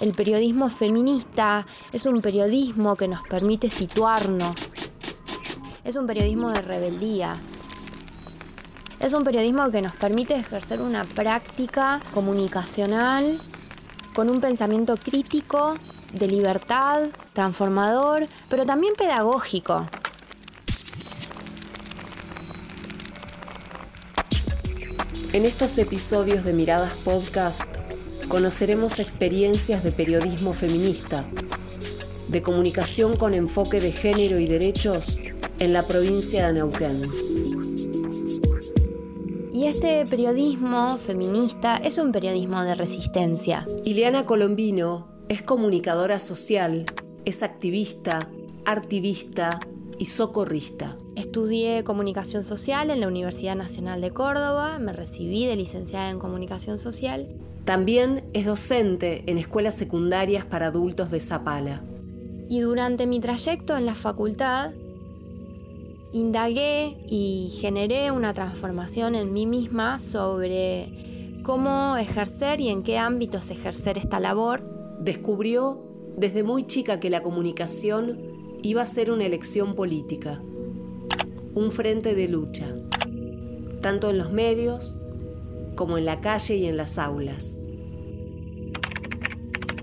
El periodismo feminista es un periodismo que nos permite situarnos. Es un periodismo de rebeldía. Es un periodismo que nos permite ejercer una práctica comunicacional con un pensamiento crítico, de libertad, transformador, pero también pedagógico. En estos episodios de Miradas Podcast conoceremos experiencias de periodismo feminista, de comunicación con enfoque de género y derechos en la provincia de Neuquén. Y este periodismo feminista es un periodismo de resistencia. Ileana Colombino es comunicadora social, es activista, artivista y socorrista. Estudié comunicación social en la Universidad Nacional de Córdoba, me recibí de licenciada en comunicación social. También es docente en escuelas secundarias para adultos de Zapala. Y durante mi trayecto en la facultad, indagué y generé una transformación en mí misma sobre cómo ejercer y en qué ámbitos ejercer esta labor. Descubrió desde muy chica que la comunicación iba a ser una elección política un frente de lucha, tanto en los medios como en la calle y en las aulas.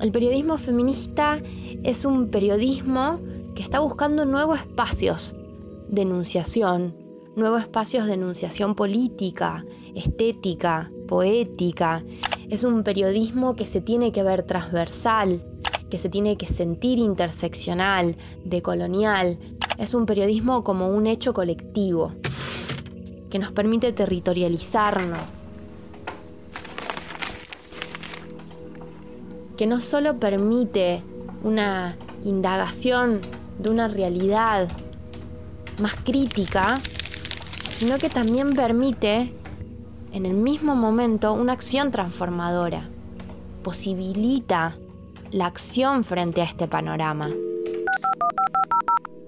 El periodismo feminista es un periodismo que está buscando nuevos espacios de enunciación, nuevos espacios de enunciación política, estética, poética. Es un periodismo que se tiene que ver transversal, que se tiene que sentir interseccional, decolonial, es un periodismo como un hecho colectivo, que nos permite territorializarnos, que no solo permite una indagación de una realidad más crítica, sino que también permite en el mismo momento una acción transformadora, posibilita la acción frente a este panorama.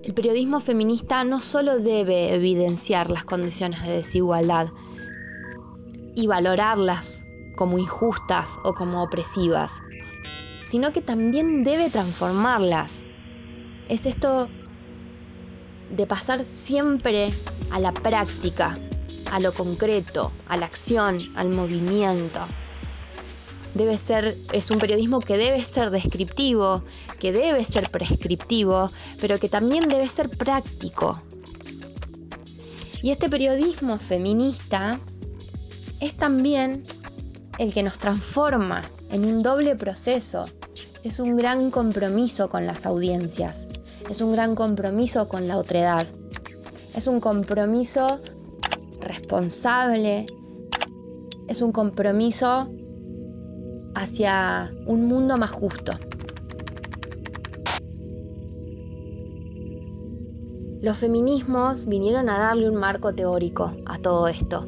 El periodismo feminista no solo debe evidenciar las condiciones de desigualdad y valorarlas como injustas o como opresivas, sino que también debe transformarlas. Es esto de pasar siempre a la práctica, a lo concreto, a la acción, al movimiento debe ser, es un periodismo que debe ser descriptivo, que debe ser prescriptivo, pero que también debe ser práctico. Y este periodismo feminista es también el que nos transforma en un doble proceso. Es un gran compromiso con las audiencias, es un gran compromiso con la otredad, es un compromiso responsable, es un compromiso hacia un mundo más justo. Los feminismos vinieron a darle un marco teórico a todo esto,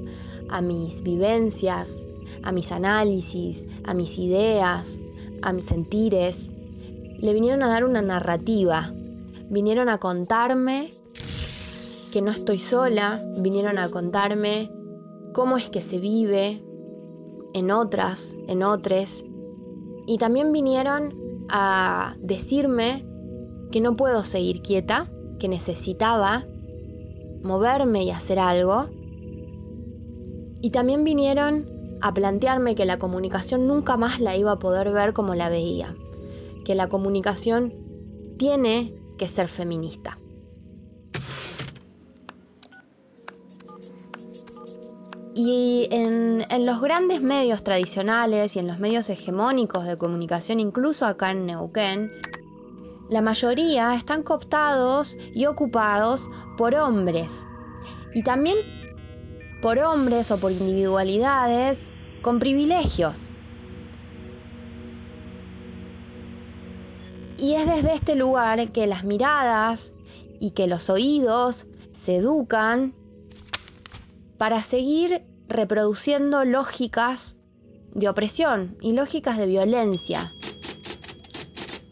a mis vivencias, a mis análisis, a mis ideas, a mis sentires. Le vinieron a dar una narrativa, vinieron a contarme que no estoy sola, vinieron a contarme cómo es que se vive, en otras, en otros, y también vinieron a decirme que no puedo seguir quieta, que necesitaba moverme y hacer algo. Y también vinieron a plantearme que la comunicación nunca más la iba a poder ver como la veía, que la comunicación tiene que ser feminista. Y en, los grandes medios tradicionales y en los medios hegemónicos de comunicación, incluso acá en Neuquén, la mayoría están cooptados y ocupados por hombres. Y también por hombres o por individualidades con privilegios. Y es desde este lugar que las miradas y que los oídos se educan para seguir reproduciendo lógicas de opresión y lógicas de violencia.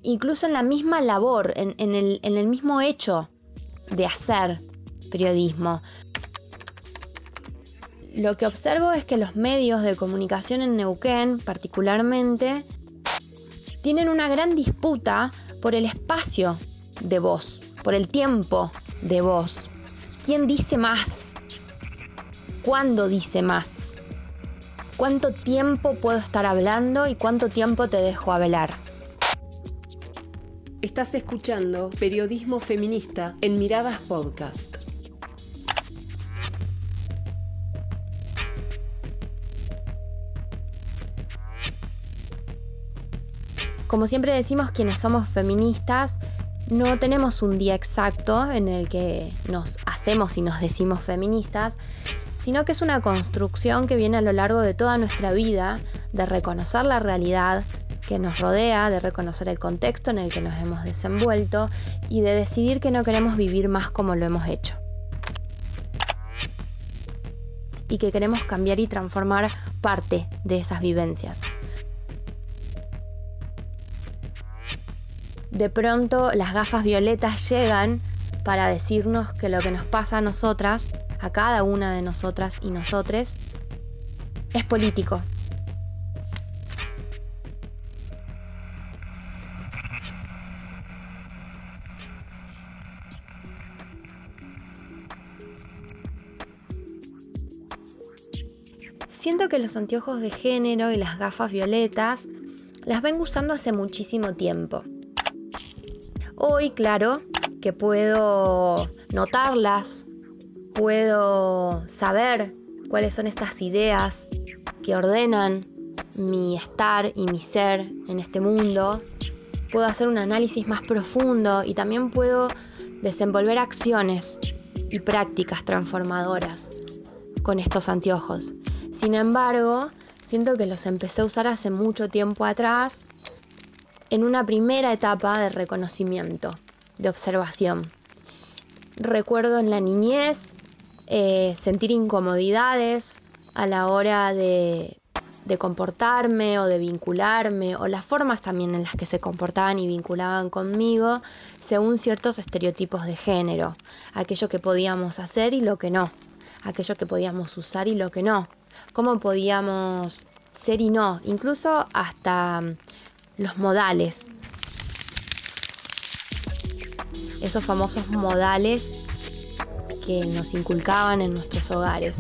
Incluso en la misma labor, en, el, en el mismo hecho de hacer periodismo. Lo que observo es que los medios de comunicación en Neuquén, particularmente, tienen una gran disputa por el espacio de voz, por el tiempo de voz. ¿Quién dice más? ¿Cuándo dice más? ¿Cuánto tiempo puedo estar hablando y cuánto tiempo te dejo hablar? Estás escuchando Periodismo Feminista en Miradas Podcast. Como siempre decimos quienes somos feministas, no tenemos un día exacto en el que nos hacemos y nos decimos feministas, sino que es una construcción que viene a lo largo de toda nuestra vida de reconocer la realidad que nos rodea, de reconocer el contexto en el que nos hemos desenvuelto y de decidir que no queremos vivir más como lo hemos hecho. Y que queremos cambiar y transformar parte de esas vivencias. De pronto las gafas violetas llegan para decirnos que lo que nos pasa a nosotras, a cada una de nosotras y nosotres, es político. Siento que los anteojos de género y las gafas violetas las ven usando hace muchísimo tiempo. Hoy, claro, que puedo notarlas, puedo saber cuáles son estas ideas que ordenan mi estar y mi ser en este mundo, puedo hacer un análisis más profundo y también puedo desenvolver acciones y prácticas transformadoras con estos anteojos. Sin embargo, siento que los empecé a usar hace mucho tiempo atrás en una primera etapa de reconocimiento, de observación. Recuerdo en la niñez eh, sentir incomodidades a la hora de, de comportarme o de vincularme, o las formas también en las que se comportaban y vinculaban conmigo, según ciertos estereotipos de género, aquello que podíamos hacer y lo que no, aquello que podíamos usar y lo que no, cómo podíamos ser y no, incluso hasta los modales. Esos famosos modales que nos inculcaban en nuestros hogares.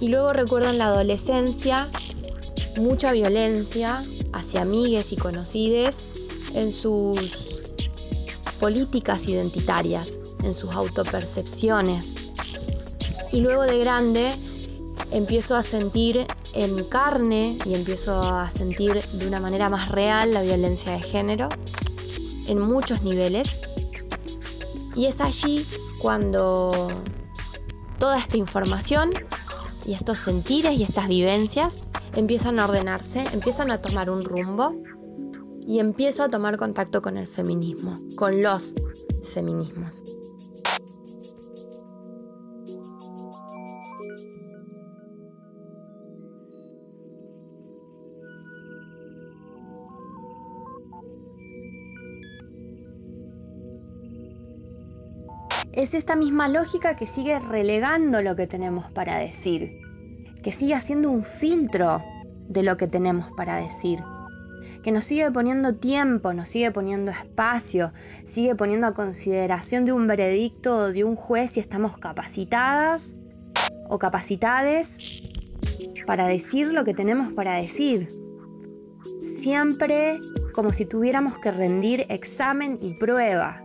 Y luego recuerdo en la adolescencia mucha violencia hacia amigues y conocides en sus políticas identitarias, en sus autopercepciones. Y luego de grande empiezo a sentir en carne y empiezo a sentir de una manera más real la violencia de género en muchos niveles. Y es allí cuando toda esta información y estos sentires y estas vivencias empiezan a ordenarse, empiezan a tomar un rumbo y empiezo a tomar contacto con el feminismo, con los feminismos. Es esta misma lógica que sigue relegando lo que tenemos para decir, que sigue haciendo un filtro de lo que tenemos para decir, que nos sigue poniendo tiempo, nos sigue poniendo espacio, sigue poniendo a consideración de un veredicto o de un juez si estamos capacitadas o capacitades para decir lo que tenemos para decir. Siempre como si tuviéramos que rendir examen y prueba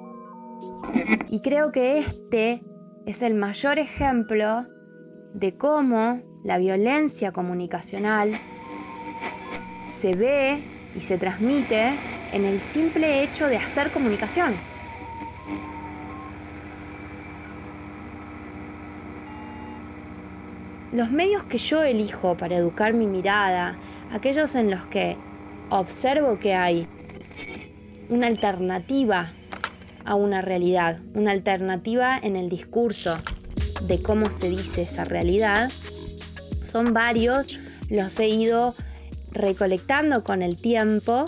y creo que este es el mayor ejemplo de cómo la violencia comunicacional se ve y se transmite en el simple hecho de hacer comunicación. Los medios que yo elijo para educar mi mirada, aquellos en los que observo que hay una alternativa a una realidad, una alternativa en el discurso de cómo se dice esa realidad. Son varios, los he ido recolectando con el tiempo,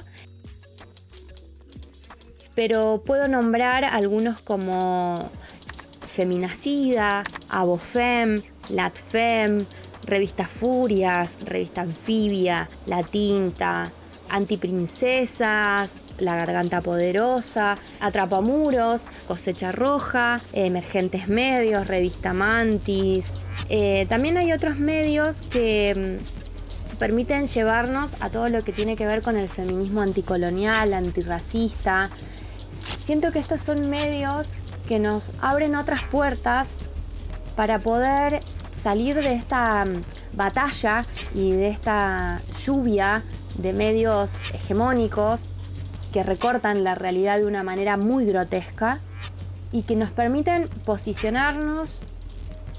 pero puedo nombrar algunos como Feminacida, Abofem, Latfem, Revista Furias, Revista Anfibia, La Tinta, Antiprincesas, La Garganta Poderosa, Atrapamuros, Cosecha Roja, Emergentes Medios, Revista Mantis. Eh, también hay otros medios que mm, permiten llevarnos a todo lo que tiene que ver con el feminismo anticolonial, antirracista. Siento que estos son medios que nos abren otras puertas para poder salir de esta mm, batalla y de esta lluvia de medios hegemónicos que recortan la realidad de una manera muy grotesca y que nos permiten posicionarnos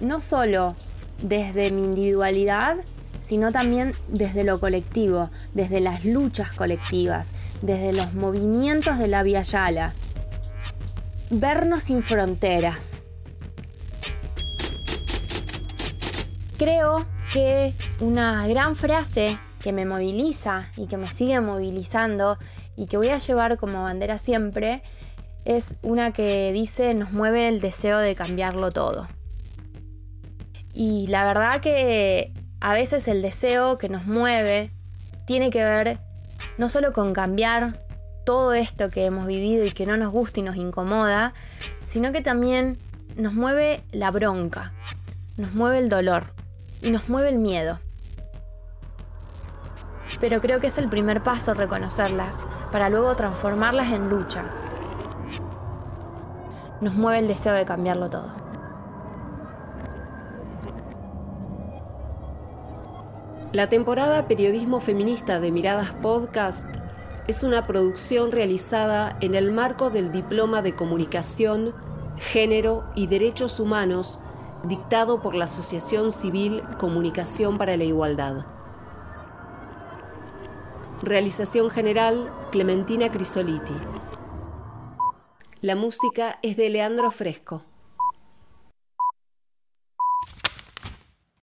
no solo desde mi individualidad, sino también desde lo colectivo, desde las luchas colectivas, desde los movimientos de la Via Yala. Vernos sin fronteras. Creo que una gran frase que me moviliza y que me sigue movilizando y que voy a llevar como bandera siempre es una que dice nos mueve el deseo de cambiarlo todo. Y la verdad que a veces el deseo que nos mueve tiene que ver no solo con cambiar todo esto que hemos vivido y que no nos gusta y nos incomoda, sino que también nos mueve la bronca, nos mueve el dolor y nos mueve el miedo. Pero creo que es el primer paso reconocerlas para luego transformarlas en lucha. Nos mueve el deseo de cambiarlo todo. La temporada Periodismo Feminista de Miradas Podcast es una producción realizada en el marco del Diploma de Comunicación, Género y Derechos Humanos dictado por la Asociación Civil Comunicación para la Igualdad. Realización general, Clementina Crisoliti. La música es de Leandro Fresco.